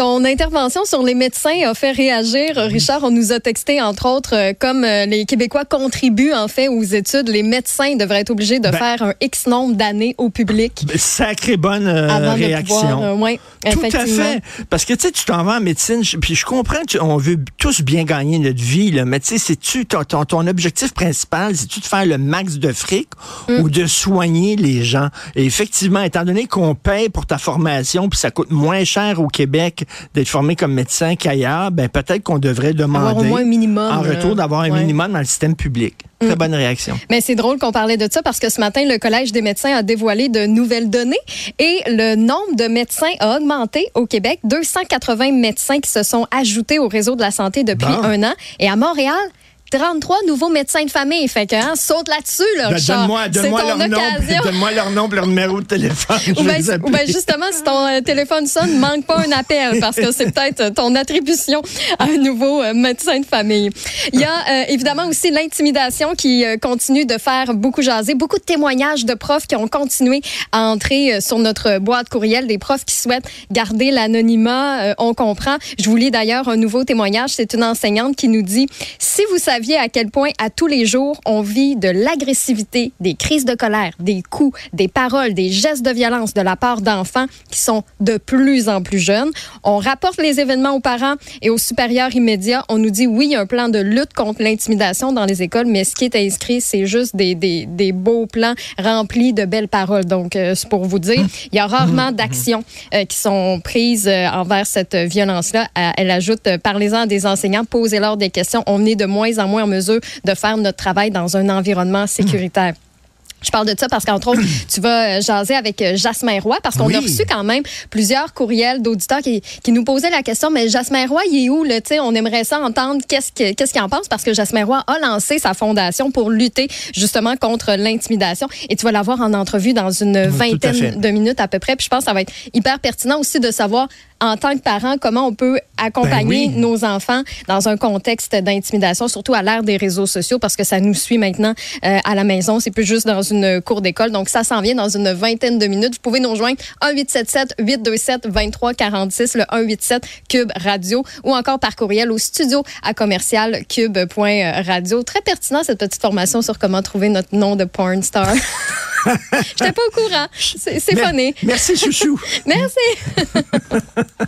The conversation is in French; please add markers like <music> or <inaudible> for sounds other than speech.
Ton intervention sur les médecins a fait réagir. Richard, on nous a texté, entre autres, euh, comme euh, les Québécois contribuent en fait aux études, les médecins devraient être obligés de Ben- faire un X nombre d'années au public. Sacrée bonne euh, Avant de réaction. pouvoir, euh, ouais, Tout à fait. Parce que tu sais, tu t'en vas en médecine, puis je comprends qu'on veut tous bien gagner notre vie, là, mais tu sais, c'est-tu ton, ton, ton objectif principal, c'est-tu de faire le max de fric Mm. ou de soigner les gens? Et effectivement, étant donné qu'on paye pour ta formation, puis ça coûte moins cher au Québec d'être formé comme médecin qu'ailleurs, ben peut-être qu'on devrait demander Avoir au moins un minimum. en retour d'avoir un ouais. Mm. minimum dans le système public. Très bonne réaction. Mais c'est drôle qu'on parlait de ça parce que ce matin, le Collège des médecins a dévoilé de nouvelles données et le nombre de médecins a augmenté au Québec. 280 médecins qui se sont ajoutés au réseau de la santé depuis Bon. un an. Et à Montréal, 33 nouveaux médecins de famille. Fait que, hein, saute là-dessus, là, Ben. Donne-moi donne-moi C'est leur donne-moi leur nom, leur numéro de téléphone. <laughs> Ou vais ben, justement, si ton euh, téléphone sonne, manque pas un appel parce que c'est peut-être ton attribution à un nouveau euh, médecin de famille. Il y a euh, évidemment aussi l'intimidation qui euh, continue de faire beaucoup jaser. Beaucoup de témoignages de profs qui ont continué à entrer euh, sur notre boîte courriel, des profs qui souhaitent garder l'anonymat. euh, on comprend. Je vous lis d'ailleurs un nouveau témoignage. C'est une enseignante qui nous dit si vous saviez à quel point à tous les jours on vit de l'agressivité, des crises de colère, des coups, des paroles, des gestes de violence de la part d'enfants qui sont de plus en plus jeunes. On rapporte les événements aux parents et aux supérieurs immédiats. On nous dit oui, il y a un plan de lutte contre l'intimidation dans les écoles, mais ce qui est inscrit, c'est juste des, des, des beaux plans remplis de belles paroles. Donc, euh, c'est pour vous dire, il y a rarement d'actions euh, qui sont prises euh, envers cette violence-là. Elle ajoute, parlez-en à des enseignants, posez-leur des questions. On est de moins en moins en mesure de faire notre travail dans un environnement sécuritaire. Je parle de ça parce qu'entre autres, <clears throat> tu vas euh, jaser avec euh, Jasmin Roy parce qu'on Oui. a reçu quand même plusieurs courriels d'auditeurs qui, qui nous posaient la question mais Jasmin Roy, il est où là, Tu sais, on aimerait ça entendre qu'est-ce que- qu'est-ce qu'il en pense parce que Jasmin Roy a lancé sa fondation pour lutter justement contre l'intimidation et tu vas l'avoir en entrevue dans une vingtaine de minutes à peu près puis je pense que ça va être hyper pertinent aussi de savoir en tant que parent comment on peut accompagner Ben oui. nos enfants dans un contexte d'intimidation surtout à l'ère des réseaux sociaux parce que ça nous suit maintenant euh, à la maison, c'est plus juste dans une cour d'école. Donc, ça s'en vient dans une vingtaine de minutes. Vous pouvez nous rejoindre 1-877-827-2346, le 187 Cube Radio ou encore par courriel au studio à commercial cube.radio. Très pertinent, cette petite formation sur comment trouver notre nom de porn star. <laughs> <laughs> J'étais pas au courant. C'est funny. Merci, chouchou. <laughs> Merci. <laughs>